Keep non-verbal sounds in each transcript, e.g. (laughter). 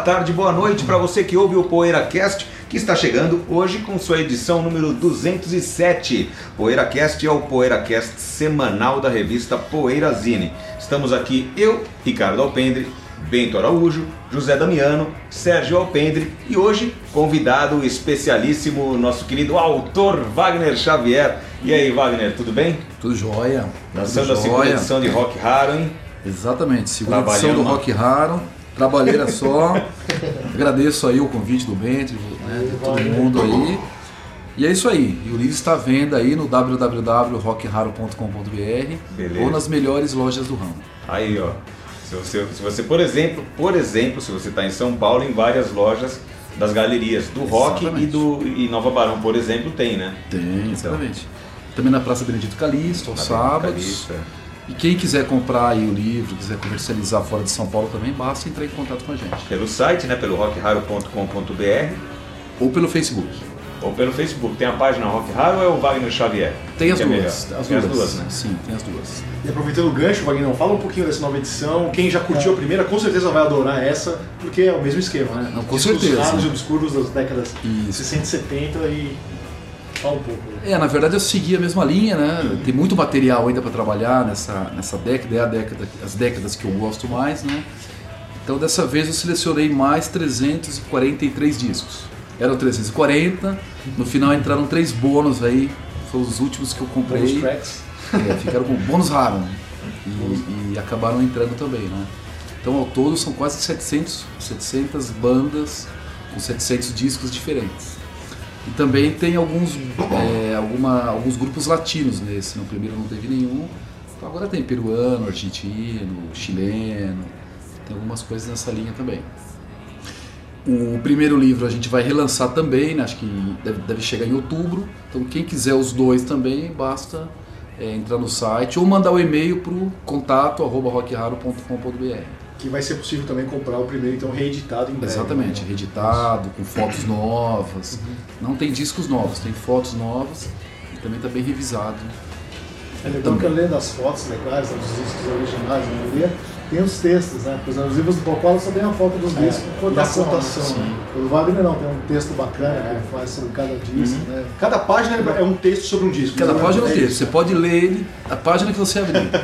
Tarde, boa noite para você que ouve o PoeiraCast, que está chegando hoje com sua edição número 207. PoeiraCast é o PoeiraCast semanal da revista Poeirazine. Estamos aqui eu, Ricardo Alpendre, Bento Araújo, José Damiano, Sérgio Alpendre e hoje convidado especialíssimo, nosso querido autor Wagner Xavier. E aí, Wagner, tudo bem? Tudo jóia. Lançando a segunda edição de Rock Raro, hein? Exatamente, segunda edição do Rock Raro. Trabalheira só. Agradeço aí o convite do Bento, né, de todo mundo aí. E é isso aí. E o livro está à venda aí no www.rockraro.com.br ou nas melhores lojas do ramo. Aí, ó. Se você, se você, por exemplo, por exemplo, se você está em São Paulo, em várias lojas das galerias do rock e do e Nova Barão, por exemplo, tem, né? Tem, exatamente. Também na Praça Benedito Calixto, aos sábados. Calixto, é. E quem quiser comprar aí o livro, quiser comercializar fora de São Paulo também, basta entrar em contato com a gente. Pelo site, né? Pelo rockraro.com.br Ou pelo Facebook. ou pelo Facebook. Tem a página Rock Raro ou é o Wagner Xavier? Tem as é duas. As Tem duas. as duas, né? Sim, tem as duas. E aproveitando o gancho, Wagner, fala um pouquinho dessa nova edição. Quem já curtiu a primeira, com certeza vai adorar essa, porque é o mesmo esquema, né? Não, com Discos certeza. raros e obscuros das décadas Isso. 60 e 70 e um pouco. É, na verdade eu segui a mesma linha, né? Tem muito material ainda para trabalhar nessa, nessa década, é a década, as décadas que eu gosto mais, né? Então dessa vez eu selecionei mais 343 discos. Eram 340, no final entraram três bônus aí, foram os últimos que eu comprei. tracks. É, ficaram com bônus raro, né? E, e acabaram entrando também, né? Então ao todo são quase 700, 700 bandas com 700 discos diferentes. E também tem alguns, é, alguma, alguns grupos latinos nesse, no primeiro não teve nenhum. Então agora tem peruano, argentino, chileno, tem algumas coisas nessa linha também. O primeiro livro a gente vai relançar também, né? acho que deve, deve chegar em outubro. Então quem quiser os dois também, basta é, entrar no site ou mandar o e-mail para o contato arroba. Que vai ser possível também comprar o primeiro, então, reeditado em breve. Exatamente, né? reeditado, com fotos novas. Não tem discos novos, tem fotos novas e também está bem revisado. É legal que além das fotos legais, dos discos originais, a maioria, tem os textos, né? Por exemplo, os livros do Pocola só tem a foto dos discos com cotação. Cotação, né? O Wagner não, tem um texto bacana que faz sobre cada disco, né? Cada página é um texto sobre um disco. Cada né? página é um É texto, você pode ler ele, a página que você abrir. (laughs)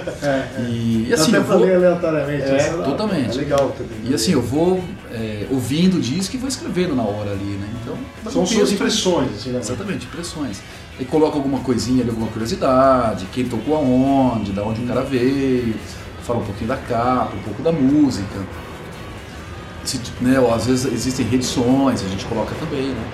E, e assim, eu até pra vou, ler aleatoriamente. É, isso totalmente. É legal também. e assim, eu vou é, ouvindo o disco e vou escrevendo na hora ali, né? Então, São um suas impressões, assim, né? Exatamente, impressões. E coloca alguma coisinha ali, alguma curiosidade, quem tocou aonde, da onde o cara veio, fala um pouquinho da capa, um pouco da música. Se, né, às vezes existem reedições, a gente coloca também, né?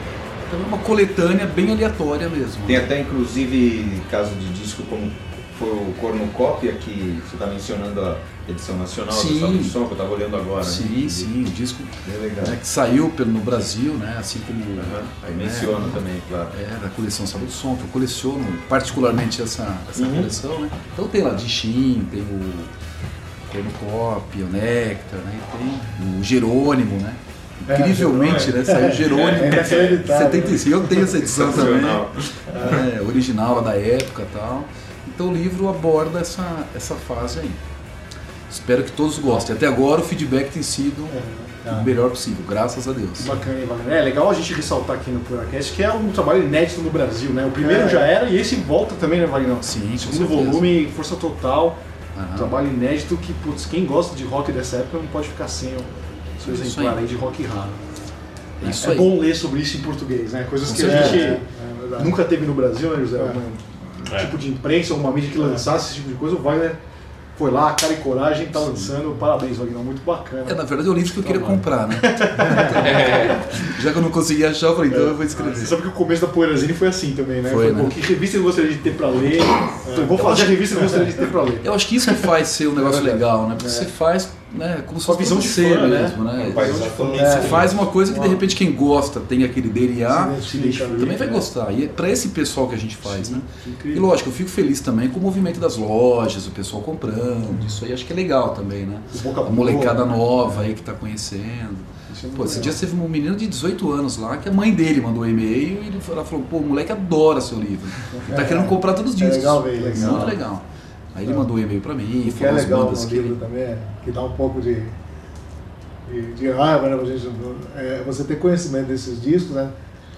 Então é uma coletânea bem aleatória mesmo. Tem até inclusive caso de disco como foi o Cornucópia, que você está mencionando a edição nacional Sim. do Som, que eu estava olhando agora. Sim, né? sim, o disco né, que saiu pelo, no Brasil, né? Assim como Aham. Aí né, menciona também, claro. É, da coleção Sábado do Som, que eu coleciono particularmente essa, essa Uhum. coleção, né? Então tem lá Dixim, tem o Cornucópia, o Néctar, né? E tem o Jerônimo, né? É, Incrivelmente, Jerônimo. né? Saiu o Jerônimo É, em inacreditável. 75. Eu tenho essa edição também. É, original da época e tal. Então o livro aborda essa, essa fase aí. Espero que todos gostem. Até agora o feedback tem sido É. o melhor possível, graças a Deus. Bacana, Wagner? É legal a gente ressaltar aqui no podcast que é um trabalho inédito no Brasil, né? O primeiro É. já era e esse volta também, né, Wagner? Sim, com Segundo volume, força total, Aham. trabalho inédito que, putz, quem gosta de rock dessa época não pode ficar sem o seu Isso exemplar aí. aí de rock raro. É isso é aí. bom ler sobre isso em português, né? Coisas Com que a certeza. gente É, nunca teve no Brasil, né, José? É. Um tipo de imprensa, uma mídia que lançasse esse tipo de coisa, o Wagner foi lá, cara e coragem, tá lançando. Parabéns, Wagner, muito bacana. É, na verdade é o livro que eu queria comprar, né? (laughs) Já que eu não consegui achar, eu falei, então eu vou escrever. Você sabe que o começo da Poeirazine foi assim também, né? Foi, pô, né? que revista eu gostaria de ter pra ler? Então, eu vou fazer a revista que eu gostaria de ter pra ler. Eu acho que isso que faz ser um negócio É verdade. legal, né? Porque É. você faz né, como se fosse visão de né? mesmo, né? Um Exatamente. É, Você faz uma coisa que de repente quem gosta tem aquele DNA, também vai né? gostar. E é pra esse pessoal que a gente faz, né? E Incrível. lógico, eu fico feliz também com o movimento das lojas, o pessoal comprando, isso aí acho que é legal também, né? A molecada né? nova aí que tá conhecendo. É Pô, esse dia teve um menino de 18 anos lá que a mãe dele mandou um e-mail e ele falou- ela falou, pô, o moleque adora seu livro. Tá querendo comprar todos os É discos. legal isso. Muito legal. Aí ele mandou um e-mail pra mim, O que é legal no que livro ele... também é que dá um pouco de, de, de raiva, né? gente, é, você ter conhecimento desses discos, né?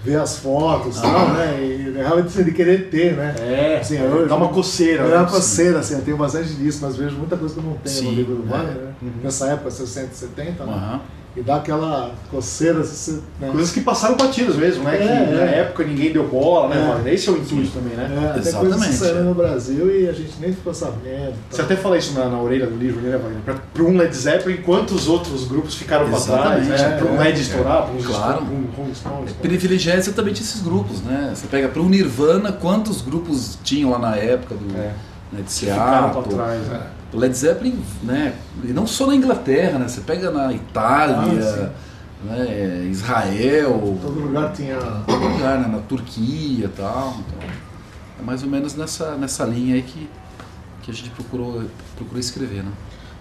Ver as fotos e tal, né? E realmente você de querer ter, né? É, Assim, eu- dá uma coceira. É né? uma coceira, assim, eu tenho bastante disso, mas vejo muita coisa que eu não tenho Sim, no livro do é. Wagner, né? Nessa época, 60, 70, né? Aham. E dá aquela coceira, assim, né? Coisas que passaram batidas mesmo, né? É, que é. na época ninguém deu bola, né? É. Esse é o intuito também, né? É, até Exatamente, coisas que é. no Brasil e a gente nem ficou sabendo. Você tal. até fala isso na, na orelha do livro, né, Wagner? Pra, pra um Led Zeppelin, quantos outros grupos ficaram pra trás, né? é, Pra um é, Led estourar, pra um Claro. pra um Rolling Stones. Privilegiar exatamente esses grupos, né? Você pega pro Nirvana, quantos grupos tinham lá na época do, É. né, de Ficaram pra Seattle, trás, né? O Led Zeppelin, né? E não só na Inglaterra, né? Você pega na Itália, Ah, né? Israel, Todo lugar tinha. todo lugar, né? na Turquia e tal. Então, é mais ou menos nessa, nessa linha aí que, que a gente procurou, procurou escrever, né?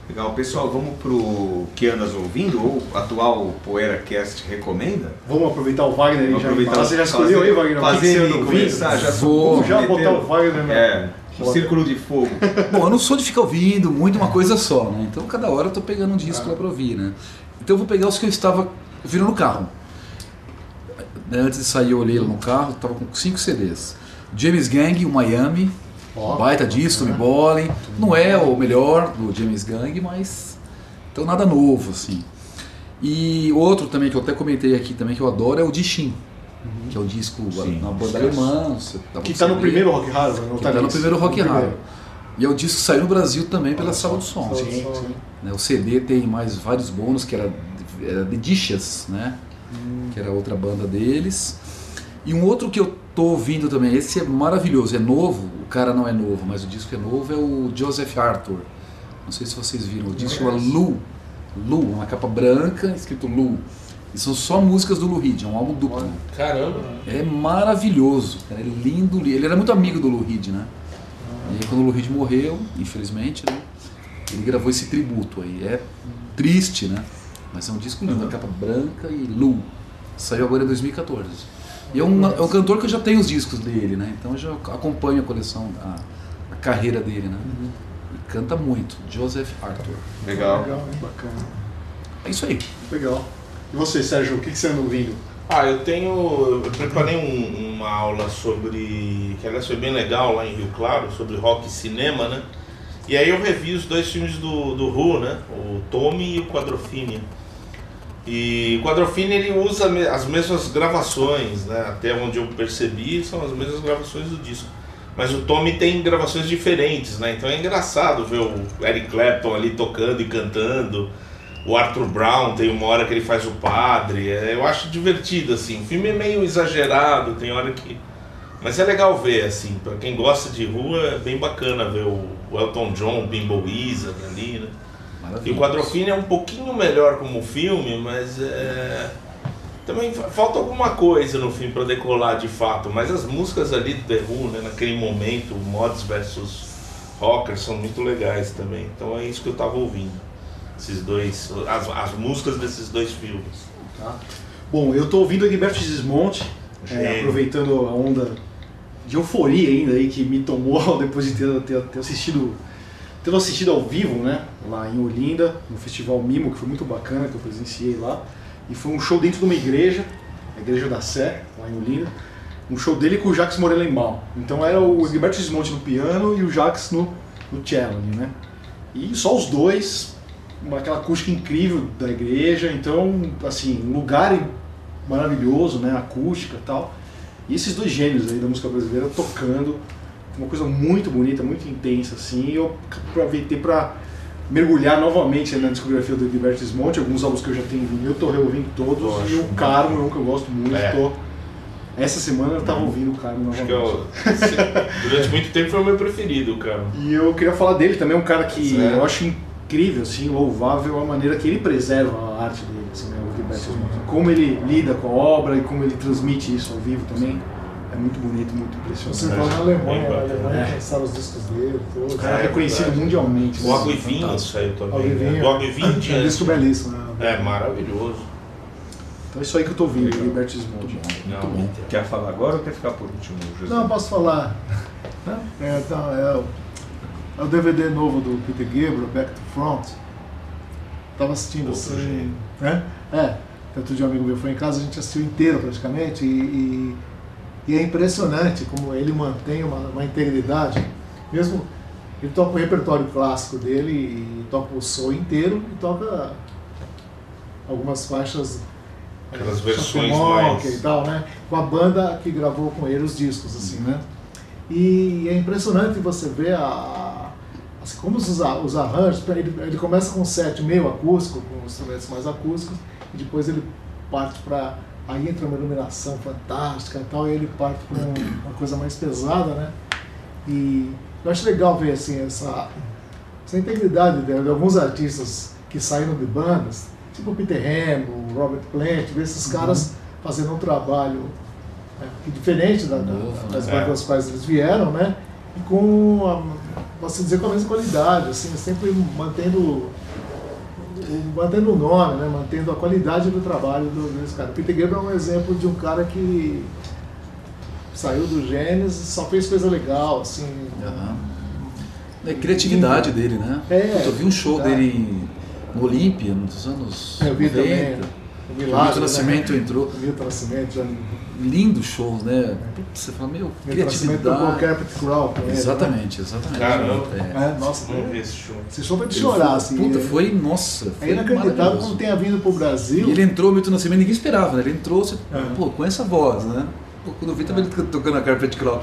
Legal, pessoal, vamos pro que andas ouvindo ou atual PoeiraCast recomenda? Vamos aproveitar o Wagner e já aproveitar Você já escolheu fazer- aí, Wagner? O que que fazer você ele anda ouvindo? começar, já Vou. Já meter botar o- Wagner na... É, um círculo de fogo. (laughs) Bom, eu não sou de ficar ouvindo muito uma coisa só, né? Então cada hora eu tô pegando um disco lá pra ouvir, né? Então eu vou pegar os que eu estava ouvindo no carro. Né, Antes de sair eu olhei lá no carro, tava com cinco CDs. James Gang, o Miami, Ó, baita disco, Tommy Bolin. Não é o melhor do James Gang, mas então nada novo assim. E outro também que eu até comentei aqui também que eu adoro é o Dishin, que é o disco Sim, na banda alemã. você dá Que pra tá no primeiro Rock Hard, não Que tá tá no primeiro Rock Hard. E é o disco que saiu no Brasil também pela Olha Sala do Som. Sim, Sim. Né, o CD tem mais vários bônus, que era, era The Dishes, né? Que era outra banda deles. E um outro que eu tô ouvindo também, esse é maravilhoso, é novo, o cara não é novo, mas o disco é novo, é o Joseph Arthur. Não sei se vocês viram, o disco chama Lu. Lu, uma capa branca, escrito Lu. E são só músicas do Lou Reed, é um álbum duplo. Caramba. É maravilhoso, cara, é lindo. Ele era muito amigo do Lou Reed, né? E aí, quando o Lou Reed morreu, infelizmente, né? Ele gravou esse tributo aí. É triste, né? Mas é um disco lindo, a capa branca e Lu. Saiu agora em 2014. E é um, é um cantor que eu já tenho os discos dele, né? Então eu já acompanho a coleção, a, a carreira dele, né? E canta muito. Joseph Arthur. Legal. Legal, hein? Bacana. É isso aí. Legal. E você, Sérgio, o que que você anda ouvindo? Ah, eu tenho. Eu preparei um- uma aula sobre. que aliás foi bem legal lá em Rio Claro, sobre rock e cinema, né? E aí eu revi os dois filmes do, do Who, né? O Tommy e o Quadrofini. E o Quadrofini ele usa as mesmas gravações, né? Até onde eu percebi, são as mesmas gravações do disco. Mas o Tommy tem gravações diferentes, né? Então é engraçado ver o Eric Clapton ali tocando e cantando. O Arthur Brown tem uma hora que ele faz o padre. é, eu acho divertido, assim. O filme é meio exagerado, tem hora que. Mas é legal ver, assim. Pra quem gosta de rua, é bem bacana ver o Elton John, o Bimbo Wizard ali, né? E o Quadrofini é um pouquinho melhor como filme, mas é. Também fa- falta alguma coisa no filme para decolar de fato, mas as músicas ali do The Who, né, naquele momento, Mods versus Rockers, são muito legais também. Então é isso que eu tava ouvindo. Esses dois. As, as músicas desses dois filmes. Tá? Bom, eu tô ouvindo Egberto Gismonte, é, aproveitando a onda de euforia ainda aí que me tomou (laughs) depois de ter, ter, ter assistido tendo assistido ao vivo, né, lá em Olinda, no Festival Mimo, que foi muito bacana, que eu presenciei lá. E foi um show dentro de uma igreja, a Igreja da Sé, lá em Olinda. Um show dele com o Jacques Morelenbaum. Então era o Egberto Gismonte no piano e o Jacques no, no cello, né. E só os dois, uma, aquela acústica incrível da igreja, então, assim, um lugar maravilhoso, né, acústica e tal. E esses dois gênios aí da música brasileira tocando, uma coisa muito bonita, muito intensa, assim, e eu aproveitei para mergulhar novamente na discografia do Gilberto Gismonti, alguns álbuns que eu já tenho vindo, eu tô reouvindo todos, Eu e o Carmo é um que eu gosto muito, É. tô... Essa semana eu tava ouvindo o Carmo novamente. eu, durante muito tempo foi o meu preferido, cara. E eu queria falar dele também, um cara que Certo. eu acho incrível, assim, louvável a maneira que ele preserva a arte dele, assim, né, o Gilberto. Como ele lida com a obra e como ele transmite isso ao vivo também. É muito bonito, muito Você impressionante. vai na Alemanha, na Alemanha É. lançaram os discos dele, todos. O cara é É reconhecido mundialmente. O Água Vinho fantástico. saiu também. Né? Vinho. Do Água e Vinho em É um diante. disco belíssimo. Né? É maravilhoso. Então é isso aí que eu tô ouvindo, Gilberto Gismonti. Não, quer falar agora ou quer ficar por último, José? Não, posso falar. É, então, é, o, é o DVD novo do Peter Gabriel, Back to Front. Tava assistindo Outro assim. É? É. Outro dia um amigo meu foi em casa, a gente assistiu inteiro praticamente. E, e, e é impressionante como ele mantém uma, uma integridade. Mesmo. Ele toca o repertório clássico dele e toca o som inteiro e toca algumas faixas Aquelas versões mais- e tal, né? Com a banda que gravou com ele os discos, assim, né? E é impressionante você ver a, como os, os arranjos, ele, ele começa com um set meio acústico, com instrumentos mais acústicos, e depois ele parte para aí entra uma iluminação fantástica e tal, e ele parte para uma coisa mais pesada, né? E eu acho legal ver assim essa, essa integridade de, de alguns artistas que saíram de bandas, tipo o Peter Ham, o Robert Plant, ver esses caras fazendo um trabalho né, diferente da, da- das né? bandas das quais eles vieram, né? E com, a, posso dizer, com a mesma qualidade, assim, sempre mantendo o- mantendo o nome, né? Mantendo a qualidade do trabalho do, desse cara. O Peter Gabriel é um exemplo de um cara que saiu do Gênesis, só fez coisa legal, assim. Aham. É a criatividade dele, né? É, Puta, eu vi um show criatividade. dele no Olímpia, nos anos Eu vi 90. também. O O Milagre, Milton Nascimento né? entrou. O Milton Nascimento, já, Lindos shows, né? Putz, Você fala, meu, criatividade. Carpet Crawl né? Exatamente, exatamente. Caramba. É. É, nossa, Não vi esse show. esse show foi de chorar, assim. Puta, é- foi, nossa, foi É inacreditável como tenha vindo pro Brasil. E ele entrou, Milton Nascimento, ninguém esperava, né? Ele entrou, você, É. pô, com essa voz, né? Pô, quando eu vi também ele tocando a Carpet Crawl.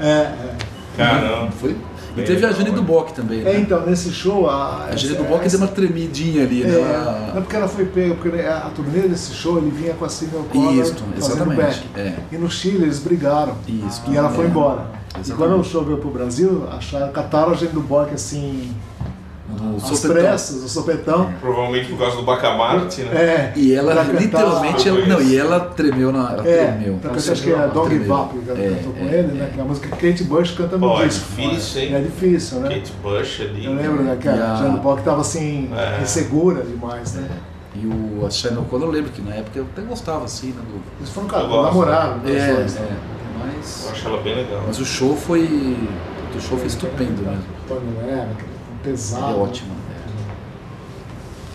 É, é. Caramba. Foi. E Bem teve a legal, Jane né? Duboc também, né? É, então, nesse show. A, A Jane Duboc deu uma tremidinha ali, né? É, Ela- não é porque ela foi pega, porque a turnê desse show ele vinha com a Single O'Connor Isso, fazendo exatamente. back. É. E no Chile eles brigaram. Isso. E ela foi É. embora. E Exatamente. quando o show veio pro Brasil, acharam, cataram a Jane Duboc assim, Às sopetão. pressas, o sopetão. Provavelmente por causa do Bacamarte, né? É, E ela literalmente, ela, não, e ela tremeu na, ela É, tremeu. cantar, acho que é Dog Tremeu. Vap que ela É, cantou com é, ele, né? é. Que é a música que Kate Bush canta no Pô, é disco. difícil, hein? É difícil, né? Kate Bush ali. Eu lembro né, que a a- Jane Duboc tava assim, É. insegura demais, né? E o a Shine O'Connor, eu lembro que na época eu até gostava assim, né? Do, Eles foram gosto. namoraram, né, é, dois, né? é, Eu mas, acho ela bem legal. mas o show foi. O show foi estupendo mesmo. Tony Ele pesado. é ótimo. é.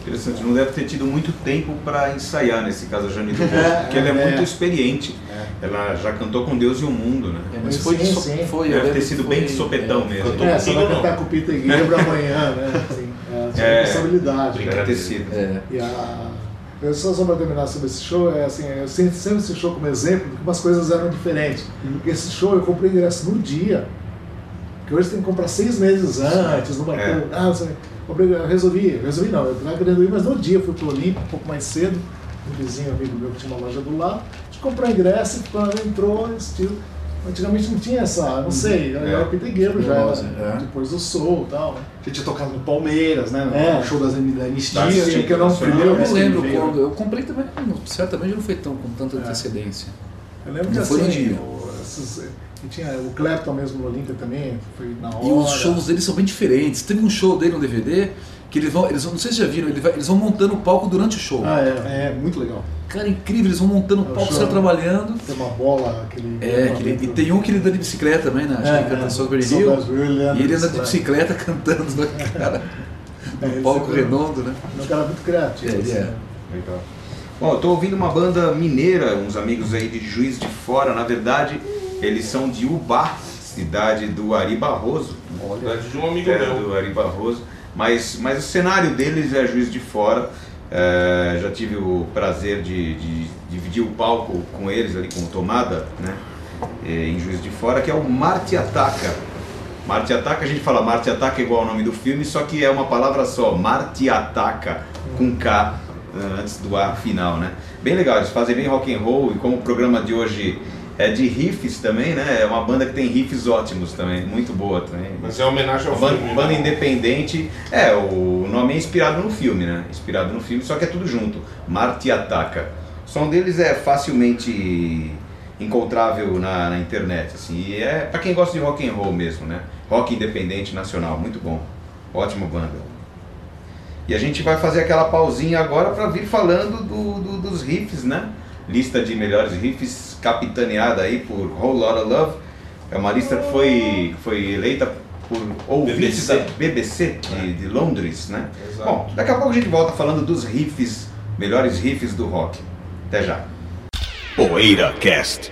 Interessante, não deve ter tido muito tempo para ensaiar nesse caso a Jane Duboc, (laughs) É, porque ela é, é. muito experiente. É. Ela já cantou com Deus e o mundo, né? É, mas Sim, foi, de so- sim. foi Deve ter sido foi- bem de sopetão é. mesmo. Cantou É, você vai cantar com o Peter (laughs) Gabriel amanhã, né? Assim, é, É. responsabilidade. né? Deve ter sido. É. E a... Eu só só para terminar sobre esse show, é assim, eu sinto sempre esse show como exemplo de que umas coisas eram diferentes. Porque esse show eu comprei ingresso no dia. Que hoje tem que comprar seis meses antes, não vai É. ter. Ah, você- eu resolvi, eu resolvi não, eu estava querendo ir, mas no dia eu fui pro Olímpico um pouco mais cedo, um vizinho amigo meu que tinha uma loja do lado, a gente comprou ingresso, quando entrou, assistiu. Antigamente não tinha essa, não sei, É. era o Gabriel já, era, é. depois do Soul e tal, né? Você tinha tocado no Palmeiras, né? No É. show das, da Anistia. Da que era um Internacional. primeiro Eu não que lembro quando. Eu comprei também, certamente não foi tão com tanta É. antecedência. Eu lembro que Não foi no assim, dia. o- esses- e tinha o Clapton mesmo no Olímpia também, foi na hora. E os shows dele são bem diferentes. Teve um show dele no DVD que eles vão, eles vão, não sei se já viram, ele vai- eles vão montando o palco durante o show. Ah, é. É, muito legal. Cara, incrível, eles vão montando o É o palco, show. você trabalhando. Tem uma bola, aquele. É, que ele- e tem um que ele anda de bicicleta também, né? Acho que ele canta Sober Hill. E ele anda de bicicleta (laughs) cantando, né, cara? É, No palco é- redondo, né? É um cara muito criativo. É, ele assim, é. né? Legal. Bom, eu tô ouvindo uma banda mineira, uns amigos aí de Juiz de Fora, na verdade, eles são de Ubá, cidade do Ari Barroso. Cidade de um amigo meu. do Ari Barroso. Mas, mas o cenário deles é Juiz de Fora. É, já tive o prazer de, de dividir o palco com eles ali, com o Tomada, né? é, em Juiz de Fora, que é o Marte Ataca. Marte Ataca, a gente fala Marte Ataca igual ao nome do filme, só que é uma palavra só, Marte Ataca, com K eh, antes do A final, né? Bem legal, eles fazem bem rock and roll e como o programa de hoje é de riffs também, né? É uma banda que tem riffs ótimos também, muito boa também. Mas é homenagem ao Uma banda, filme. banda né? independente. É, o nome é inspirado no filme, né? Inspirado no filme, só que é tudo junto. Marte Ataca. O som deles é facilmente encontrável na, na internet, assim. E é pra quem gosta de rock and roll mesmo, né? Rock independente nacional, muito bom. Ótima banda. E a gente vai fazer aquela pausinha agora para vir falando do- do- dos riffs, né? Lista de melhores riffs capitaneada aí por Whole Lotta Love. É uma lista que foi, foi eleita por ouvintes BBC. da BBC de, de Londres, né? Exato. Bom, daqui a pouco a gente volta falando dos riffs, melhores riffs do rock. Até já. Poeira Cast.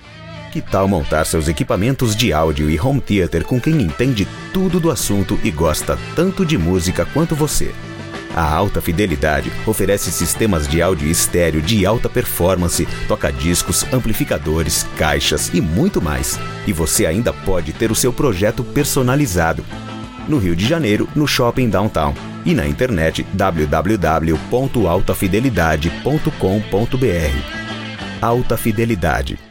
Que tal montar seus equipamentos de áudio e home theater com quem entende tudo do assunto e gosta tanto de música quanto você? A Alta Fidelidade oferece sistemas de áudio estéreo de alta performance, toca-discos, amplificadores, caixas e muito mais. E você ainda pode ter o seu projeto personalizado. No Rio de Janeiro, no Shopping Downtown. E na internet www.altafidelidade.com.br. Alta Fidelidade.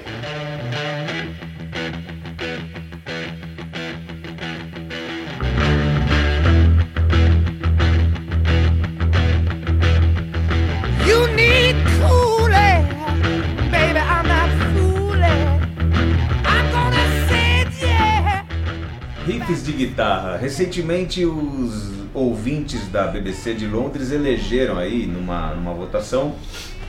Recentemente os ouvintes da BBC de Londres elegeram aí numa, numa votação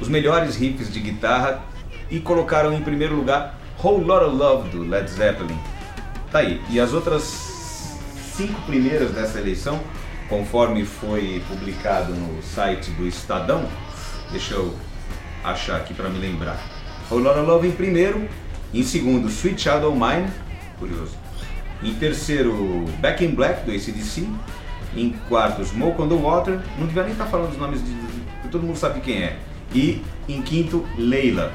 os melhores riffs de guitarra e colocaram em primeiro lugar Whole Lotta Love do Led Zeppelin. Tá aí. E as outras cinco primeiras dessa eleição, conforme foi publicado no site do Estadão, deixa eu achar aqui para me lembrar. Whole Lotta Love em primeiro, em segundo Sweet O' Mine, curioso. Em terceiro, Back in Black, do ACDC. Em quarto, Smoke on the Water. Não devia nem estar falando os nomes de. de- Todo mundo sabe quem é. E em quinto, Leila.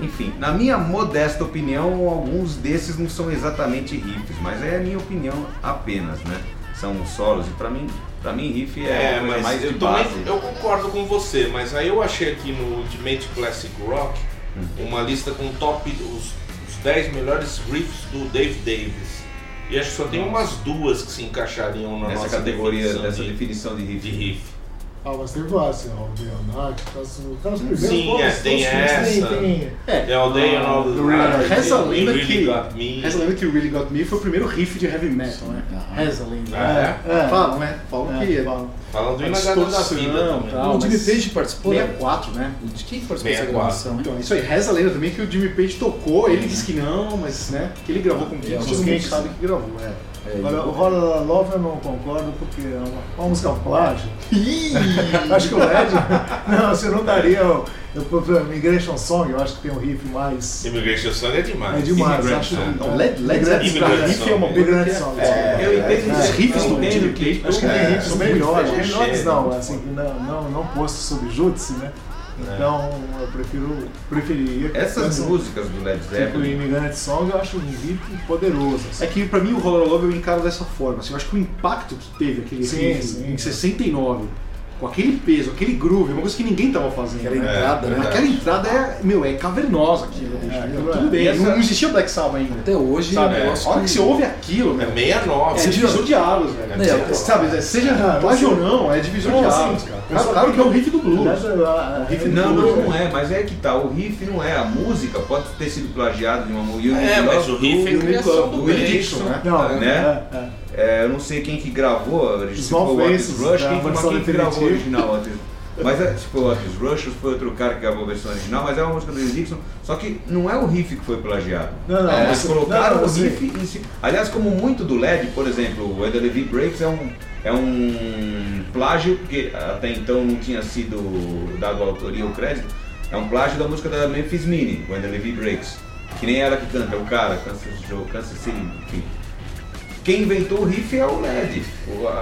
Enfim, na minha modesta opinião, alguns desses não são exatamente riffs, mas é a minha opinião apenas, né? São solos e pra mim, pra mim riff é, É, mas mais de eu, também, base. eu concordo com você, mas aí eu achei aqui no Ultimate Classic Rock Hum. uma lista com top os, os 10 melhores riffs do Dave Davis. E acho que só tem umas duas que se encaixariam na Nessa nossa categoria, definição dessa de, definição de riff. de riff. Ah, mas tem assim, o Leonardo, tá, os tá os primeiros Sim, é, todos tem filmes essa. Tem, tem, É, The the do Night, Really- Reza a lenda Really que. Got Me. Reza a lenda que o Really Got Me foi o primeiro riff de heavy metal, né? Reza a lenda. Ah, é? Falam, né? Falam É, que. Falando em Inagada da Vida também. tal. o Jimmy Page participou, né? 64, né? De quem que participou dessa 64. gravação, hein? Então, isso aí, reza a lenda também que o Jimmy Page tocou, ele disse que não, mas né, que ele gravou com quem É, todo mundo sabe que gravou. É. É, Agora, o da Love eu não concordo porque é uma, uma música plágio. Ih! (laughs) acho que o Led. (laughs) Não, você não daria. O- Eu, eu, Migration Song, eu acho que tem um riff mais. Immigration Song é demais. É demais, Immigrant acho. Song. Então, Led, Led Imigrante Zeppelin Song. riff é uma coisa Imigrante que é- Song. é, Eu entendo Os que- riffs eu do entendo Page Acho que é, tem riffs são melhores. Melhores não, assim, que não, não, não posto sob júdice, né? Então eu prefiro. Preferiria que Essas músicas do Led Tipo, o Zeppelin, Imigrante Song eu acho um riff poderoso. assim. É que pra mim o Roller Love eu encaro dessa forma. Assim, eu acho que o impacto que teve aquele Sim, riff sim. em 69, com aquele peso, aquele groove, é uma coisa que ninguém tava fazendo. Aquela né? entrada, né? Aquela entrada é, meu, é cavernosa aquilo, bicho. É, meu. aquilo é. Tudo bem, essa- não, existia Black Sabbath ainda. Até hoje, Sabe? é A negócio hora que você ouve aquilo, É meu, 69. é divisor de águas, velho. É, Você- é, sabe, seja plágio ou não, é divisor de assim, águas, cara. Só- Claro que é o riff do blues. Nessa- a- a- riff Não, blues, não, não né? é, mas é que tá, o riff não é, a música pode ter sido plagiado de uma música. É, mas o riff é do, criação do Willie Dixon, né? Não, né? é, é. É, eu não sei quem que gravou, se foi o Otis Rush, quem, que- versão quem que gravou o original. Mas é, se foi o Otis Rush, foi outro cara que gravou a versão original, mas é uma música do Lee Dixon, só que não é o riff que foi plagiado. Não, não, Eles você- colocaram não, o você- riff em si. Aliás, como muito do LED, por exemplo, o When the Levy Breaks é um, é um plágio, porque até então não tinha sido dado autoria ou crédito, é um plágio da música da Memphis Mini, When the Levy Breaks. Que nem ela que canta, é o cara, Kansas, Joe, Kansas City, enfim. Quem inventou o riff é o LED.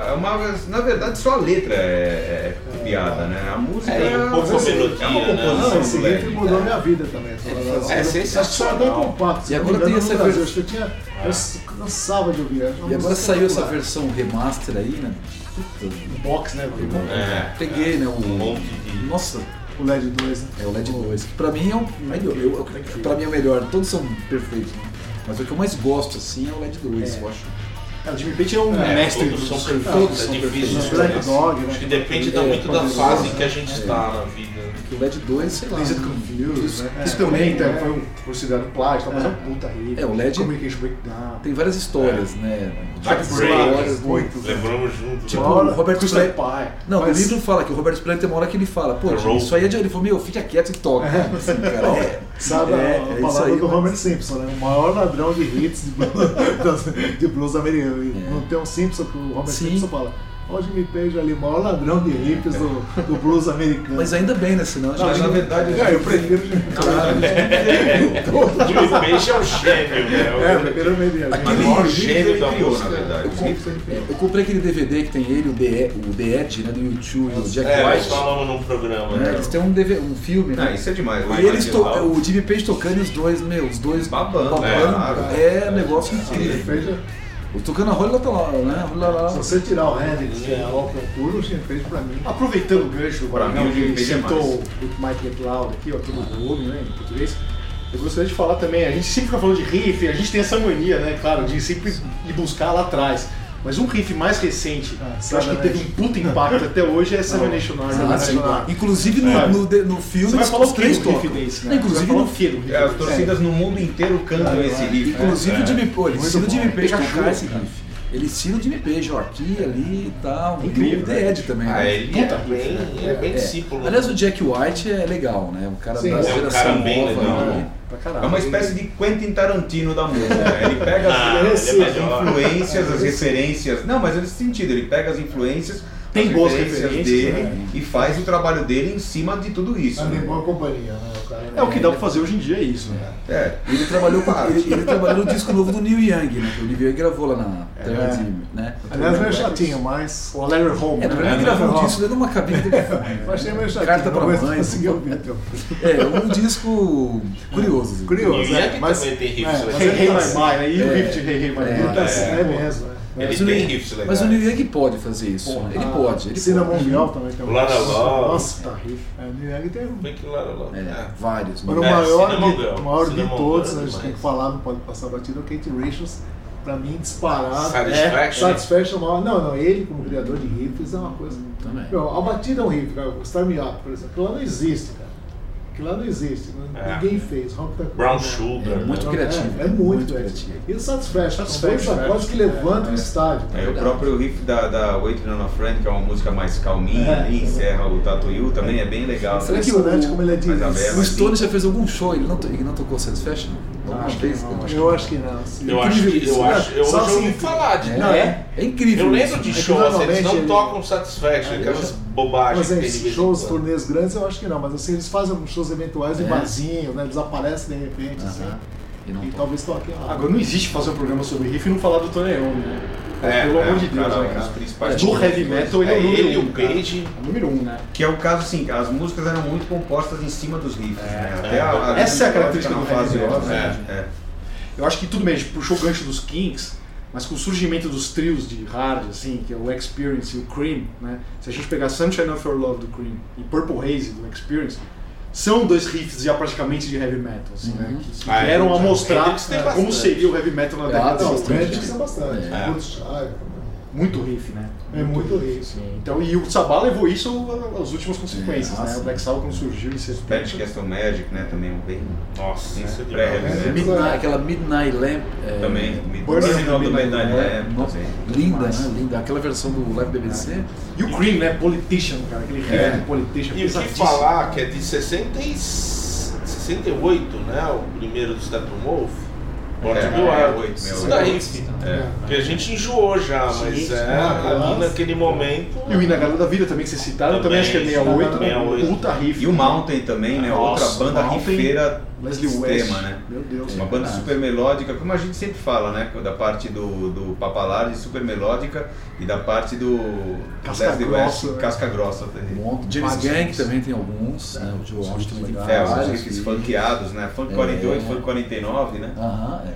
É uma, na verdade, só a letra é, é piada, né? A música É, um pouco é, a melodia, é uma né? composição Não, esse riff mudou minha vida também. É Acho que sensacional. só bem compacto. E agora tem essa versão- Acho que eu tinha. Eu cansava de ouvir. E agora saiu essa versão remaster aí, né? Puta, Box, né? É. peguei, né? Um O... monte de. Nossa, O LED 2, né? é o LED 2, que pra mim é o melhor. Eu, eu- pra mim é o melhor, todos são perfeitos, né? Mas o que eu mais gosto, assim, é o LED 2, É. eu acho. É, o Jimmy Page é um É, mestre Todos dos são todos perfeitos, é são difícil perfeitos. escolher. Black Dog, né? Acho que depende É, muito da fase em que a gente está na vida. Que o LED 2, sei lá. Não- Confused, né? É, Isso também tá- foi um considerado plágio, tá? mas é um puta riff. É, o LED Communication Breakdown. Tem várias histórias, né? Jack histórias do- muito. Lembramos junto. Tipo, né? o Robert Twisted Plant. Pie. Não, Mas- no livro fala que o Robert Plant tem uma hora que ele fala, pô, isso aí é de... Ele falou, meu, fica quieto e toca. Assim, cara, é, Sabe é, a, é palavra aí, do mas- Homer Simpson, né? O maior ladrão de hits de blues, (laughs) de blues americano. E Não tem um Simpson que o Homer Sim. Simpson fala. O Jimmy Page ali, o maior ladrão de hits do, do blues americano. Mas ainda bem, né? Senão a Mas gente na verdade, É, eu prefiro o Jimmy Page. Jimmy Page é o gênio, né? É, eu prefiro o Aquele o maior gênio criou, música, na verdade. Eu comprei aquele DVD que tem ele, o The, o The Edge, né, do YouTube, e o Jack É, White. falamos num programa, né, né? eles têm um, DVD, um filme, Ah, né? isso é demais. E eles o Jimmy Page tocando e os dois, meu, os dois Babando, é, é, negócio Jimmy incrível. O tocando a rola tá lá, né? Rola lá. se você tirar o Hendrix, que é a ópera pura, o Page pra mim. Aproveitando o gancho, Pra mim, o que citou mais. o Mike Loud aqui, ó, todo o volume, né, em português. Eu gostaria de falar também, a gente sempre fica falando de riff, a gente tem essa mania, né, claro, de sempre ir buscar lá atrás. Mas um riff mais recente, Ah, que eu acho que teve um puta impacto (laughs) até hoje, é Seven Nation Army. Ah, né. Inclusive no, É. no, no filme Você vai falar o que três do riff desse, Não, né? Inclusive no riff É, as torcidas no mundo inteiro cantam É, esse riff. Inclusive né? o Jimmy Page, ensina o. Jimmy Page tocar esse riff. Ele ensina o Jimmy Page, ó, aqui, ali e tal. Incrível, E o né? The Ed também. Ah, né? ele Puta é bem, é bem É. discípulo. Aliás, o Jack White é legal, né? O cara Sim, da é um geração cara bem nova. legal. né? Pra É caralho. uma espécie de Quentin Tarantino da música. né? (laughs) Ele pega Ah, as, ele é as influências, as referências. Não, mas nesse sentido, ele pega as influências, Tem as boas referências referências, dele né? e faz o trabalho dele em cima de tudo isso. Em né? boa companhia, né? É o que dá pra fazer hoje em dia, é isso. né? É. Ele trabalhou, com, ele, ele trabalhou no disco novo do Neil Young, né? Que o Neil Young gravou lá na É. Third, né? Aliás, meio chatinho, mas. O Larry Home, É, né? ele gravou um disco dentro de uma cabine de telefone. Eu achei meio chatinho. Carta pra não mãe. consegui ouvir. Então. É, um disco curioso. assim. Curioso, E o é, Young mas- também tem riffs é, legais. Hey Hey My. Mind, né? E o É. riff de Hey Hey My É. Mind. É mesmo, Ele Mas o tem riffs legais. Mas o Neil Young pode fazer isso. Porra. Ele Ah, pode. Ele pode. Mundial também tem um. Lá. Nossa, tá riff. É, o New York tem um. Bem que lá, lá. É, vários. Agora, o É, maior, de, o maior de todos, né, a é gente tem que falar, não pode passar batido, é o Kate Richards, pra mim, disparado. Satisfaction. É, Satisfaction, é o maior- não, não, ele como criador de riffs é uma coisa. Também. Meu, a batida é um riff, cara, o Start Me Up, por exemplo, lá não existe, cara. Aquilo lá não existe, não- É. ninguém fez. Honk the Brown Clock, Sugar. É muito né? criativo. É, é muito, Muito criativo. E o Satisfaction, são Satisfaction, dois acordes é. que levantam É. o estádio. É, o próprio riff da, da Waiting on a Friend, que é uma música mais calminha, É. ali, encerra o Tattoo You, também é bem legal. Será que Impressionante o- como ele é de mais aberto. O Stone já fez algum show, ele não, ele não tocou Satisfaction? Acho que não, acho Eu acho que não. sim. Eu acho que eu né? acho, eu Só já ouvi assim, falar de É, Não, é, é incrível. Eu lembro isso. de É que show, assim, eles não ele- tocam Satisfaction, É, aquelas bobagens Mas que é, em shows, turnês grandes eu acho que não, mas assim, eles fazem shows eventuais de É. barzinho, né? Eles aparecem de repente, assim. Aham. E não E toca. talvez toquem lá. Agora não existe fazer um programa sobre riff e não falar do Tony Iommi, né? É, Pelo é, amor de Deus, cara, né, cara? principais Do heavy metal ele é, É o número ele e um, o. Page. Número um, né? Que é o caso assim, as músicas eram muito compostas em cima dos riffs. né? Até é. a, a Essa é a característica do heavy fase metal, né? é. Eu acho que tudo bem, a gente puxou o gancho dos Kings, mas com o surgimento dos trios de hard, assim, que é o Experience e o Cream, né? Se a gente pegar Sunshine of Your Love do Cream e Purple Haze do Experience, são dois riffs já praticamente de heavy metal, assim, né? Uhum. Que, que Ah, é. vieram a mostrar tem como bastante. seria o heavy metal na É, década tem Não, de o 70. Hendrix é bastante. É. Muito riff, né? É muito riff. Sim. Então, e o Sabá levou isso às últimas consequências, É, né? nossa. O Black Sabbath quando surgiu em Pet 70. Castle Magic, né? Também um bem. Nossa, Né? isso é Pré- demais. né? Midnight, aquela Midnight Lamp. é, Também. Of the Midnight Midnight é, Lamp. nossa, também. linda, Demais. né? Linda. Aquela versão do Live BBC. E o Cream, né? Politician, cara. Aquele riff É. de Politician. E o que falar que é de 60 e 68, né? O primeiro do Steppenwolf. Born É, to Be Wild. é, oito, Isso meu, da oito. riff. É. Que a gente enjoou já, mas Sim, é sim. ali naquele momento. E o Inagalo da Vida também que vocês citaram, também, acho que é 68, né? 68. Puta riff. E o Mountain também, né? Nossa, Outra banda Mountain, rifeira Leslie extrema, West. né? Meu Deus. Uma banda super melódica, como a gente sempre fala, né? Da parte do, do Papalardi, super melódica, e da parte do Casca Leslie grossa, West, né? casca grossa. Um monte. James Gang também tem alguns, né? O Joe Walsh também tem É, os riffs e- funkeados, né? Funk É. 48, Funk 49, né? Aham, é.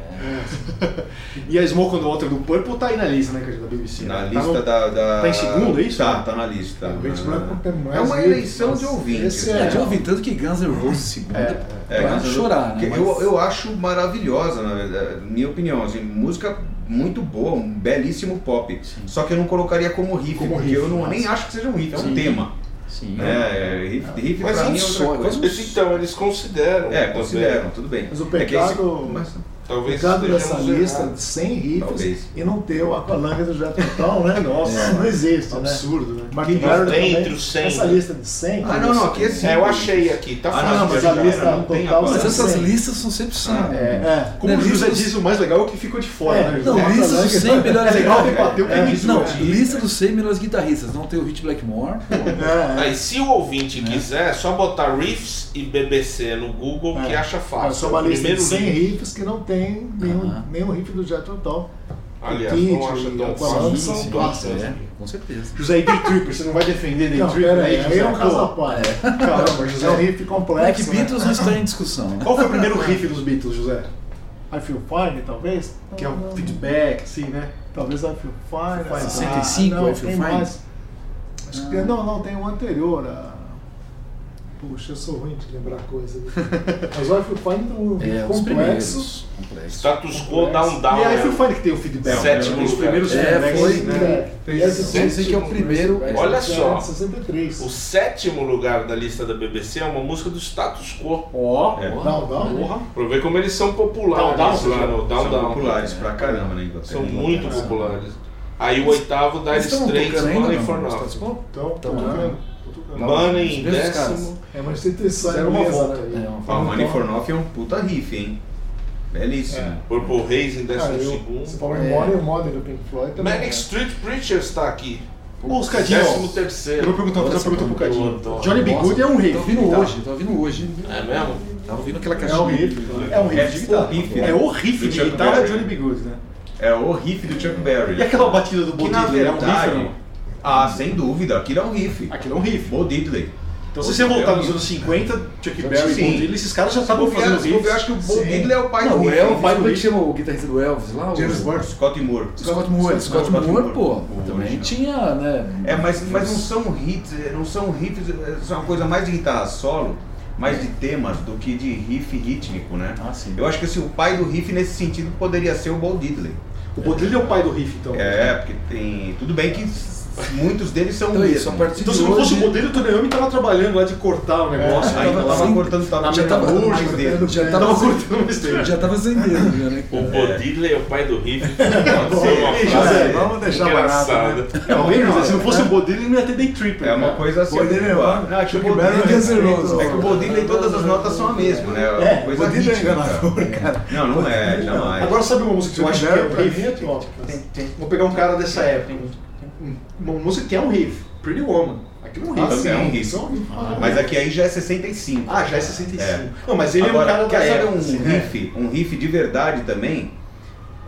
(laughs) E a Smoke on the Water do Purple tá aí na lista, né, cara, da BBC. Na né? lista tá no- da, da- tá em segundo, é isso? Tá, tá na lista. O Vinte Branco tem mais É uma eleição de ouvintes. É, é- de ouvir tanto que Guns N' Roses segunda É, É, chorar, né? eu, Mas- eu acho maravilhosa, na verdade, minha opinião. Assim, música muito boa, um belíssimo pop. Só que eu não colocaria como riff, Como porque riff, eu não, nossa. nem acho que seja um riff, é um Sim. tema. Sim. Né? É, riff, riff Mas pra um mim é outra sonho. coisa. Mas então, eles consideram. É, também. consideram, tudo bem. Mas o É que esse- pecado- mas- Talvez dessa estejamos lista errados. de 100 riffs e não ter o Aqualung do Jet Total, né? Nossa. não existe, né? Absurdo, né? Mark Que Garrett não tem entre os 100, Essa né? lista de 100. Ah, não, não, aqui é sim. É, eu achei aqui, tá Ah, fácil. não, mas a lista não tem total. Mas essas 100. listas são sempre 100. Ah, né? É. Como Né, o José disse, o mais legal é o que ficou de fora, É, né? Não, É, lista é dos 100 melhores É guitarristas. É, Não, lista dos 100 melhores guitarristas. Não tem o Hit Blackmore. É, Aí, se o ouvinte quiser, é só botar riffs e BBC no Google que É. acha é fácil. só uma É lista de primeiro 100 link. riffs que não tem nenhum, Aham. nenhum riff do Jet Total. Aliás, Kid não acha tão fácil. são Sim, clássicos. É, com certeza. José, e Day Tripper, você não vai defender Day Não, Tripper pera aí, José? é um caso à parte. Caramba, É um José. riff É que complexo. né? Beatles não estão em discussão. né? Qual foi o primeiro riff dos Beatles, José? I Feel Fine, talvez? Que é Não, o não, feedback, assim, né? Talvez I Feel Fine. Fine. ah, 65, não, I Feel Fine? mais. Acho que tem- não, não, tem um anterior. a- Puxa, eu sou ruim de lembrar coisa. Mas o I Feel Fine tem um (laughs) É, complexo. Complexo. Status quo down down. e aí né? foi que tem o feedback. Sétimo né? Os primeiros É, feedbacks, foi, né? E esse Dizem foi que é o primeiro- Olha só. 63. O sétimo lugar da lista da BBC é uma música do status quo. Ó, É. Down, down. porra. Pra ver como eles são populares Down, down, lá no Down São Down. populares pra caramba na Inglaterra. São muito populares. Aí o oitavo, estão Straits, Money for no Nothing. Então, Então, tocando. Money em décimo. É uma instituição Fizeram uma inglesa, volta né? É, uma Ó, o Money for Nothing é um puta riff, hein? Belíssimo. É. Purple Haze em Ah, décimo eu, segundo. você falou em É. Modern, o Modern do Pink Floyd também. Manic né? Street Preachers tá aqui. Ô, os Cadinho, Décimo terceiro. Eu vou perguntar, vou fazer uma pergunta pro Cadinho. Johnny B. Good é um riff. Tô ouvindo guitarra. hoje, tô ouvindo hoje. É mesmo? Tava ouvindo aquela É caixinha. um riff. É um riff É de guitarra. É né? o riff Do de guitarra é. Johnny B. Good, né? É o riff do Chuck Berry. E aquela batida do Bo Diddley é um riff não? Ah, sem dúvida, aquilo é um riff. Aquilo é um riff. Bo Diddley. Então se você voltar nos anos 50, Chuck Berry e Sim. Bo Diddley, esses caras já estavam fazendo riff. Eu acho que o Bo Sim. Diddley é o pai Não, do o riff. Elvis, pai do como é que riff. chama o guitarrista do Elvis lá? O James Burke. Scott Moore. Scott Moore. Scott Moore, pô, O também tinha, né? É, mas, mas não são hits, eh, não são riffs, eh, são uma coisa mais de guitarra solo, mais de temas do que de riff rítmico, né? Ah, sim. Eu acho que assim, o pai do riff nesse sentido poderia ser o Bo Diddley. O Bo Diddley é o pai do riff, então. É, porque tem. Tudo bem que muitos deles são Então o isso, mesmo. partir Então se não fosse o Diddley, o Tony Iommi tava trabalhando lá de cortar o negócio. Aí tava, tava cortando, tava Já tava cortando dedo. Já tava tava, cortando mais tempo. já tava sem dedo, já, né? O Bo Diddley é o pai do riff. (laughs) Frase José, vamos deixar barato, É, se não fosse o Bo Diddley, não ia ter Day Tripper. É uma cara. coisa assim. Bo Diddley é é que o é. É que o Bo Diddley todas as notas são a mesma, né? uma É, coisa o Diddley é enganador, cara. Não, não é, jamais. Agora sabe uma música que eu acho que é mim riff? é. Vou pegar um cara dessa época. Um- Uma música que é um riff. Pretty Woman. Aquilo é um riff. Também é um riff. Só um riff. Mas aqui aí já é 65. Ah, já é 65. É. Não, mas ele Agora, é um cara quer da saber um assim, riff, um riff de verdade também,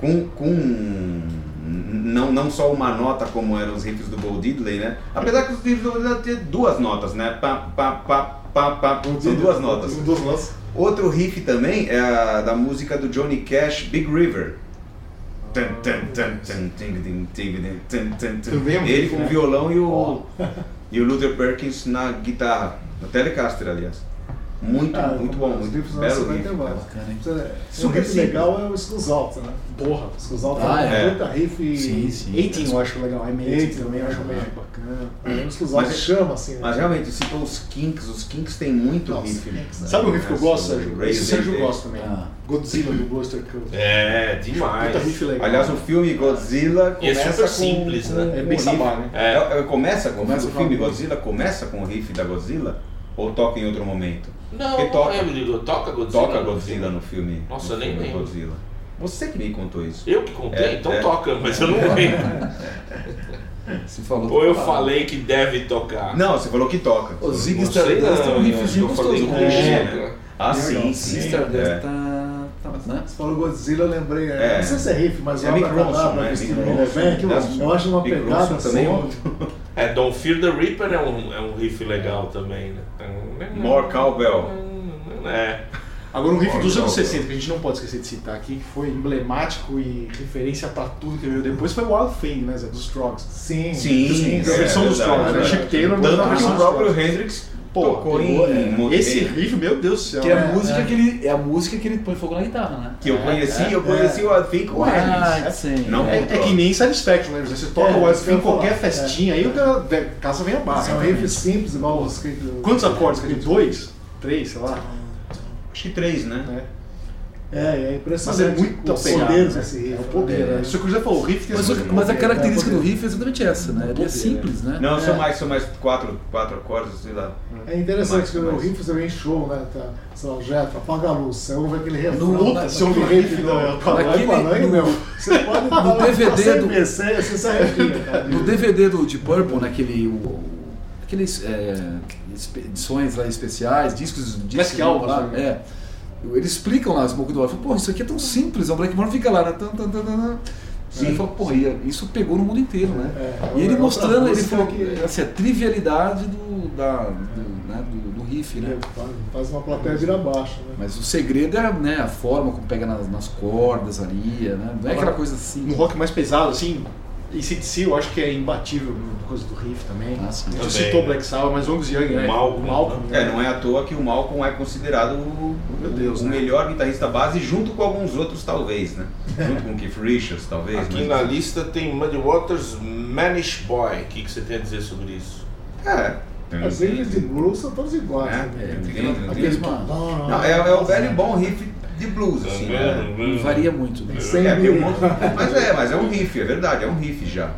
com, com não, não só uma nota como eram os riffs do Bo Diddley, né? Apesar que os riffs do Bo Diddley têm duas notas, né? Pá, pá, pá, pá, pá, são duas notas. São duas notas. Outro riff também é a da música do Johnny Cash, Big River. Ele com o né? violão e o, (laughs) e o Luther Perkins na guitarra, na Telecaster, aliás. Muito, Ah, muito bom, muito belo. Bacana? Você- Um Super riff simples. legal é o Skulls Alta, né? Porra. Skulls Alta Ah, é é. puta riff. Sim, sim. 18 eu acho legal. I'm 18 18 também eu acho bem bacana. É, o chama assim. né? Mas realmente, citou os Kinks, os Kinks tem muito Nossa, riff. Kinks, né? Sabe um riff que eu gosto, Sérgio? Esse o Sérgio gosta também. Ah. Godzilla do Buster Cult. É, demais. Puta riff legal. Aliás, o filme Godzilla E é começa super com, simples, com, né? com É o bem sabá, né? É. É, é, começa com Começa o filme Godzilla começa com o riff da Godzilla ou toca em outro momento? Não, Porque não toca. lembro de Toca Godzilla. Toca no Godzilla filme? no filme. Nossa, no eu nem filme lembro. Godzilla. Você que me contou isso. Eu que contei? É, então é. toca, mas eu não lembro. (laughs) Se falou. Ou eu tá falei que deve tocar. Não, você falou que toca. O Zig Stardust é um riffzinho gostoso. com né? né? Ah, sim, sim. Zig Stardust é. tá, tá, né? Você falou Godzilla, eu lembrei. É. É. Não sei se é riff, mas É o Mick Ronson, né? Mick Ronson. Acho uma pegada também é muito- É, Don't Fear the Reaper é um, é um riff legal também, né? More Cowbell. É. Agora um riff dos anos 60 que a gente não pode esquecer de citar aqui, que foi emblemático e referência pra tudo que veio depois, foi o Wild Thing, né, Zé? Dos Trogs. Sim, Sim, a versão dos verdade, Trogs, né? é Chip Taylor, Tanto que versão o dos próprio. Hendrix Pô, tocou em... é. mo- Esse em- riff, meu Deus do céu. Que é a É, música é. que ele. É a música que ele põe fogo na guitarra, né? Que eu É, conheci, é, eu conheci o Adfim com o Ah, Hendrix. sim. Não É, é que nem Satisfaction, né? Você toca É, o eu em qualquer festinha, aí o cara a casa vem abaixo. São riffs simples, igual os. Quantos acordes? Dois? Três, sei lá. Acho que três, né? né? É, é Mas é impressionante muito os pegado, poderes né? desse riff. É o poder, né? Isso que eu já falou, o riff tem Mas, o- mas a é, característica é, do poder. riff é exatamente essa, né? Ele é Poder, simples, né? Não, são É. mais, são mais quatro, quatro acordes, sei lá. É interessante que mais. o riff você vê em show, né? Tá, sei lá, o Jetro, apaga a luz, você ouve aquele refrão. No- Puta, se ouve o riff da Vai Naquele- aí, no- meu. Você pode no DVD do- PC, você se arrepia, (laughs) cara. No DVD do Deep Purple, naquele. o- o- aqueles é, edições lá especiais, discos, discos lá, né? é. Eles explicam lá, Smoke do War, pô, isso aqui é tão simples, o Blackmore fica lá, né? Tan, tan, tan. Sim. Ele falou, porra, e isso pegou no mundo inteiro, né? É, e ele mostrando, ele falou, que- assim, a trivialidade do, da, do, né, do, do riff, né? Faz- Faz uma plateia vir abaixo, né? Mas o segredo é né, a forma como pega nas, nas cordas ali, né? Não é aquela coisa assim. No rock mais pesado, assim, e CDC eu acho que é imbatível no coisa do riff também. Ah, sim. A gente Também, citou né? Black Sabbath, mas Angus Young, né? O Malcolm, O Malcolm, É, né? não é à toa que o Malcolm é considerado o, Meu Deus, o né? melhor guitarrista base, junto com alguns outros, talvez, né? junto com o Keith Richards, talvez. Aqui mas- na lista tem Muddy Waters Manish Boy. O que, que você tem a dizer sobre isso? É. As linhas de blues são todas iguais. É, né? Não, Não, é, é o velho e bom riff de blues, assim, né? Não varia muito. Né? É, tem um monte- mas é, mas é um riff, é verdade, é um riff já.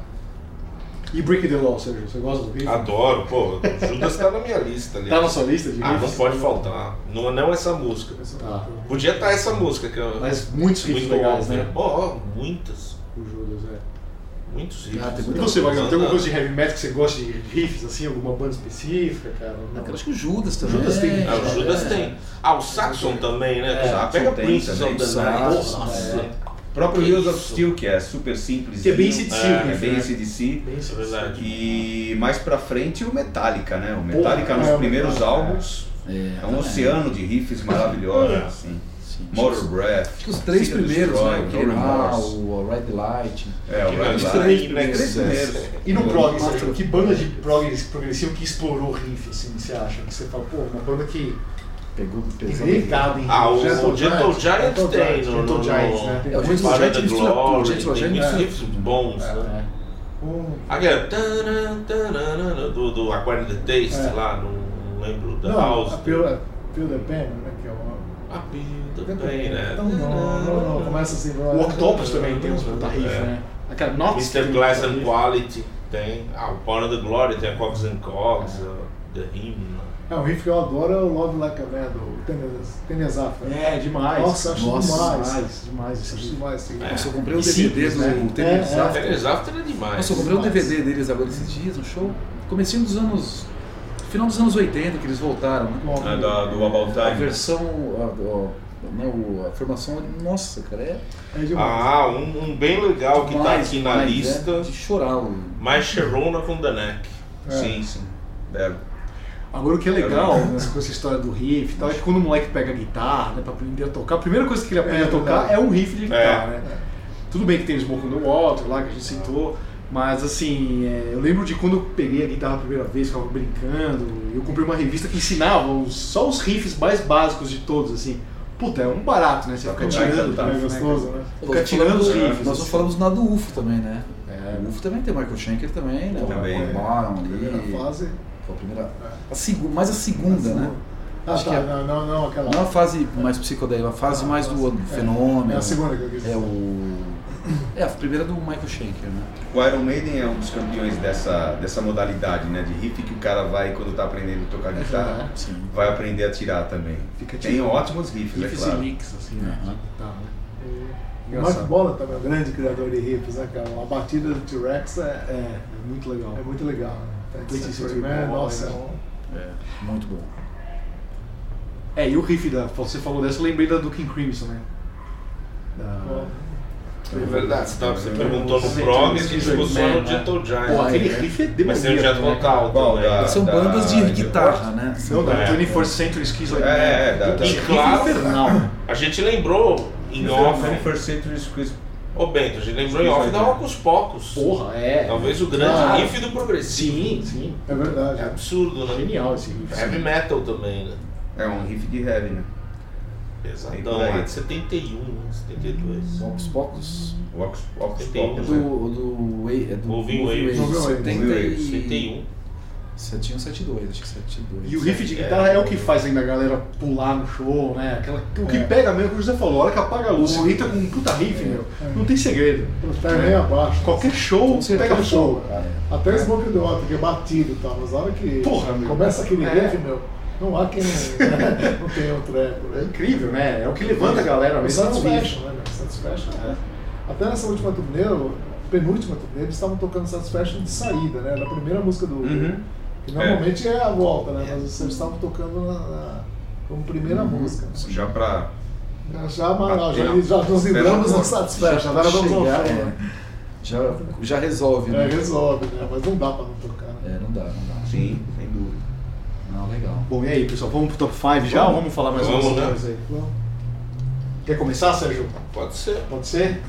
E Break the Law, Sérgio, você gosta do riff? Adoro, pô. Judas tá na minha lista ali. Tá na sua lista de Ah, não riffs? pode faltar. Não, não essa música. Tá. Podia estar essa música que eu. Mas muitos riffs muito legais, óbvio. né? Ó, ó, muitas. O Judas, é. Muitos riffs. Ah, tem E você, Wagner, tem alguma coisa de heavy metal que você gosta de riffs, assim, alguma banda específica, cara? Não. Eu acho que o Judas também. Judas tem- Ah, o Judas é. tem. Ah, o Saxon também, né? É, Saxon Pega of the Saxon, Night. Nossa. é. O próprio Que Heroes of? Steel, que é super simples. Que é bem ACDC, é, o é bem né? ACDC. Bem É verdade. E mais pra frente o Metallica, né? O Metallica Porra, nos é, o primeiros álbuns É, é um oceano de riffs maravilhosos, assim. Motor Breath. Acho que os três and primeiros, Destroy, né? Lá, Remorse. o Red Light. É, o Red Light. Três primeiros. E no prog, Sérgio, que banda de prog progressivo que explorou riff, assim, você acha? Que você fala, pô, uma banda que Pegou pesado. ligado Ah, o Gentle Gentle Giant, Giant Gentle tem Giant, no, Gentle no, Giants, no né? É, o Gentle Giant the mistura tudo, Glory, Gentle tem Giant muitos é- riffs bons, É. né? Aquele taran, taran, do, do Acquired the Taste É. lá, não lembro da não, House. a Feel, a Feel the Pain, né? Que é uma... Ah, tudo bem, né? Então, não, não, não, começa assim. O Octopus também tem uns puta riff, É. né? Aquela Knox. Mr. Glass and Quality tem. Ah, o Power of the Glory tem a Cogs and Cogs, uh, The Hymn. É, um riff que eu adoro é o Love Like a Man, do Tenes- Tenezaf. né? É, demais. Nossa, acho Nossa, demais. demais, demais Acho riff. demais riff. Nossa, eu comprei um DVD simples, do né? Tennis É, é. After é demais. Nossa, eu comprei um. DVD deles agora esses dias, no show. Comecinho dos anos. Final dos anos 80 que eles voltaram, né? É, da- do About A Time. versão. A, a, né, o- a formação. Nossa, cara, é. é demais. Ah, um, um bem legal que tá demais, aqui na demais, lista. É, de chorar. o- Mais Sharona com The Neck. É. Sim, sim. Belo. Agora o que é legal nessa, com essa história do riff e tal, é que quando o moleque pega a guitarra, né, pra aprender a tocar, a primeira coisa que ele aprende É, a tocar é um riff de guitarra, É. né? Tudo bem que tem o Smoke the Water lá, que a gente citou, Mas assim, é, eu lembro de quando eu peguei a guitarra a primeira vez, ficava brincando, eu comprei uma revista que ensinava os- só os riffs mais básicos de todos, assim. Puta, é um barato, né? Você fica vai tirando. É né, gostoso, né? Fica tirando os riffs. Nós assim. falamos nada do UFO também, né? É. O UFO também tem o Michael Schenker também, né? Também, o é. Baron ali. Primeira fase. Foi a primeira. A segu, mais a segunda, né? Ah, Acho tá, que é- não, não, não, aquela. Não a fase mais psicodélica, a fase mais do É, fenômeno. É a segunda que eu quis É o. É, a primeira do Michael Schenker, né? O Iron Maiden é um dos campeões dessa, dessa modalidade, né? De riff que o cara vai, quando tá aprendendo a tocar guitarra, Sim. vai aprender a tirar também. Fica Tem tirando. ótimos riffs, é Riffs claro. e licks, assim, né? Aham. Tá, né? O Engraçado. Mark Bolan também é um grande criador de riffs, né, cara? A batida do T-Rex é, É, é muito legal. é muito legal. Né? Twenty Tem Century Man, nossa, é um- É, muito bom. É, e o riff da. Você falou dessa, eu lembrei da do King Crimson, né? Da... É verdade, você, tava- você É. perguntou no prog, a sim, só no né? Gentle Giant. Pô, aquele é. riff é Mas tem o demoníaco, Jet né? Vocal também. São da- bandas de da- guitarra, né? Não, da É. 21st Century Schizoid. É, é, da- E E infernal. A gente lembrou em off. 21st Century Squeeze. Ô Bento, a gente lembrou em off da Rocos Pocos. Porra, é. Talvez o grande Ah, riff do progressivo. Sim, sim. É verdade. É absurdo, né? Genial esse riff. Heavy metal também, né? É um riff de heavy, né? Pesadão, por aí. é de 71, né? 72. Aos poucos. O Ox, Ox Tem Pocos, Do. né? do, Wa- é do Moving Moving Waves. Waves, Moving 70 Waves. e- 71. 71, 72, acho que 72. E o riff de guitarra é o que faz ainda a galera pular no show, né? Aquela, o que É. pega mesmo, como o José falou, a hora que apaga a luz, você entra com um puta riff, meu, não tem segredo. Tá meio abaixo. Qualquer show, certeza, pega show, fogo. cara. Até Smoke the Water, que é batido e tal, mas a hora que Porra, meu. começa aquele É. riff, meu, não há quem não (laughs) tenha outro eco, É né? incrível, né? É o que levanta a galera O mesmo. Satisfaction, né? Satisfaction, é. Até nessa última turnê, penúltima turnê, eles estavam tocando Satisfaction de saída, né? Na primeira música do... Uhum. Que normalmente é. a volta, né? Mas eles estavam tocando na, na- como primeira música. né? Já pra. Já, mas, já, Bateu. já nos Pela do Satisfaction, agora vamos ao é. né? Já, já resolve, É, né? resolve, né? Mas não dá pra não tocar, né? É, não dá, não dá. Sim, legal. Bom, e aí, pessoal, vamos pro top 5 já ou vamos falar mais Vamos, umas né? coisas aí? Bom, Quer começar, Sérgio? Pode ser. Pode ser?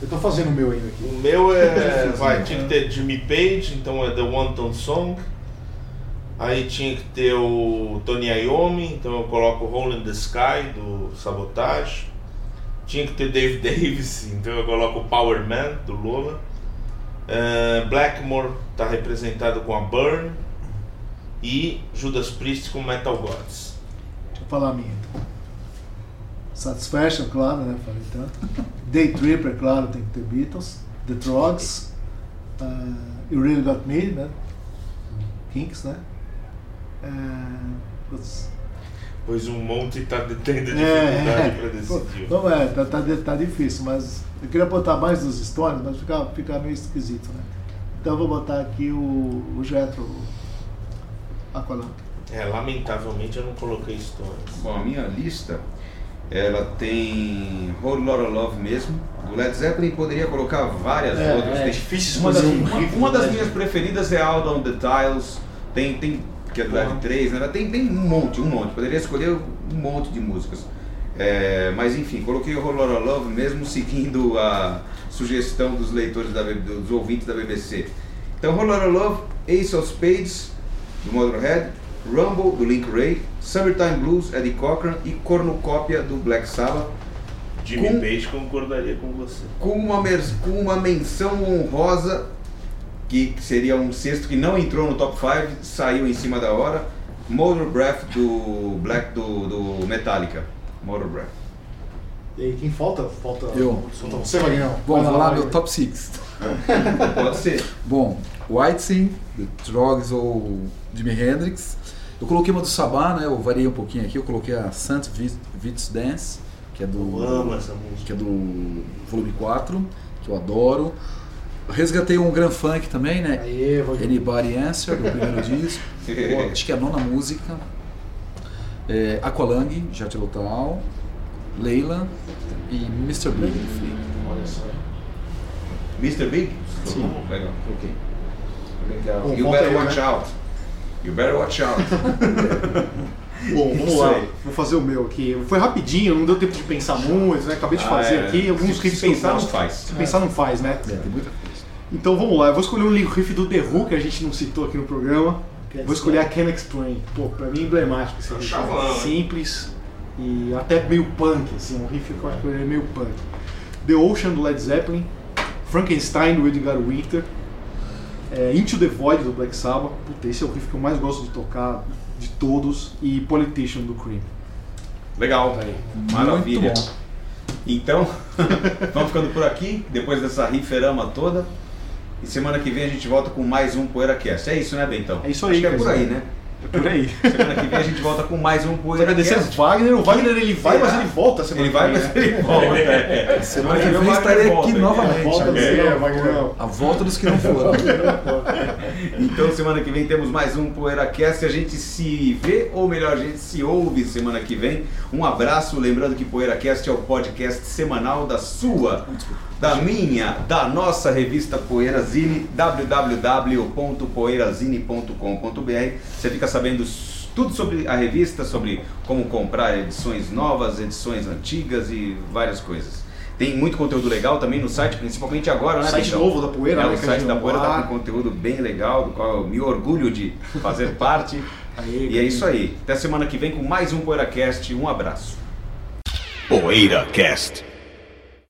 Eu tô fazendo o meu ainda aqui. O meu é. (laughs) Vai, tinha que ter Jimmy Page, então é The One Ton Song. Aí tinha que ter o Tony Iommi, então eu coloco Hole in the Sky do Sabotage. Tinha que ter Dave (laughs) Davis, então eu coloco Power Man do Lola. Eh, Blackmore está representado com a Burn. E Judas Priest com Metal Gods. Deixa eu falar a minha então. Satisfaction, claro, né? Falei tanto. Day Tripper, claro, tem que ter Beatles. The Trogs. Uh, you Really Got Me, né? Kinks, né? Uh. Pois um monte está tendo É, dificuldade para Pô, decidir. Não é, tá, tá, tá difícil, mas eu queria botar mais dos Stones, mas fica, fica meio esquisito, né? Então eu vou botar aqui o, o Jetro É, lamentavelmente eu não coloquei Stones. Bom, a minha lista, ela tem Whole Lotta Love mesmo. Do Led Zeppelin poderia colocar várias É, outras. é Tem- difícil uma das, um uma, riff uma das minhas preferidas é Out on the Tiles. Tem, tem que é do Led 3, né? Tem, tem um monte, um monte. Poderia escolher um monte de músicas. É, mas enfim, coloquei o Whole Lotta Love mesmo seguindo a sugestão dos leitores, da, dos ouvintes da BBC. Então, Lotta Love, Ace of Spades, do Motorhead, Rumble, do Link Ray, Summertime Blues, Eddie Cochran e Cornucópia, do Black Sabbath, Jimmy Com- Page concordaria com você. com uma, com uma menção honrosa, que seria um sexto que não entrou no top 5, saiu em cima da hora, Motor Breath do Black do, do Metallica. Motor Breath. E aí, quem falta? Falta. Eu. Falta você, Vai vamos lá, meu top 6. Pode ser. Bom, Whitesnake, The Trogs ou Jimi Hendrix. Eu coloquei uma do Sabá, né? Eu variei um pouquinho aqui. Eu coloquei a Saint Vit's Dance, que é do. Eu amo essa música. Que é do volume 4, que eu adoro. Resgatei um Grand Funk também, né? Aê, Vagnão. Anybody Answer, do primeiro (laughs) disco. Pô, Acho que é a nona música. É, Aqualung, Jet Total. Leila e Mr. Big. Olha só. Mr. Big? Sim. Legal. Ok. Bom, You better eu, watch né? out. You better watch out. (laughs) Bom, vamos lá. aí. Vou fazer o meu aqui. Foi rapidinho, não deu tempo de pensar muito, né? Acabei de Ah, fazer é. aqui alguns Se riffs eu pensar, não faz. Se pensar não faz, né? É, tem muita coisa. Então vamos lá, eu vou escolher um riff do The Who que a gente não citou aqui no programa. Vou escolher a Can Explain. Pô, pra mim é emblemático esse riff. chavão, hein? Simples e até meio punk, assim, um riff que eu acho que ele é meio punk. The Ocean do Led Zeppelin, Frankenstein do Edgar Winter, é, Into the Void do Black Sabbath, puta, esse é o riff que eu mais gosto de tocar de todos, e Politician do Cream. Legal. Tá aí. Maravilha. Muito bom. Então, (laughs) vamos ficando por aqui, depois dessa riferama toda. E semana que vem a gente volta com mais um PoeiraCast. É isso, né, Bentão? É isso aí, Acho que é por aí, né? É por aí. Semana que vem a gente volta com mais um Vou agradecer ao PoeiraCast. Wagner, o Wagner ele vai, mas ele volta semana Ele vai, que mas vem, né? ele volta. (laughs) É. Semana que vem Wagner estarei volta, aqui hein? novamente. Volta do É. A volta dos que não foram. (laughs) Então semana que vem temos mais um PoeiraCast. A gente se vê, ou melhor, a gente se ouve semana que vem. Um abraço, lembrando que PoeiraCast é o podcast semanal da sua, da minha, da nossa revista Poeirazine, www.poeirazine.com.br. Você fica sabendo tudo sobre a revista, sobre como comprar edições novas, edições antigas e várias coisas. Tem muito conteúdo legal também no site, principalmente agora, né? Site Bentão? novo da Poeira, É, né, o site da Poeira lá. tá com conteúdo bem legal, do qual eu me orgulho de fazer (laughs) parte. Aí, e é isso aí. Até semana que vem com mais um PoeiraCast. Um abraço. PoeiraCast.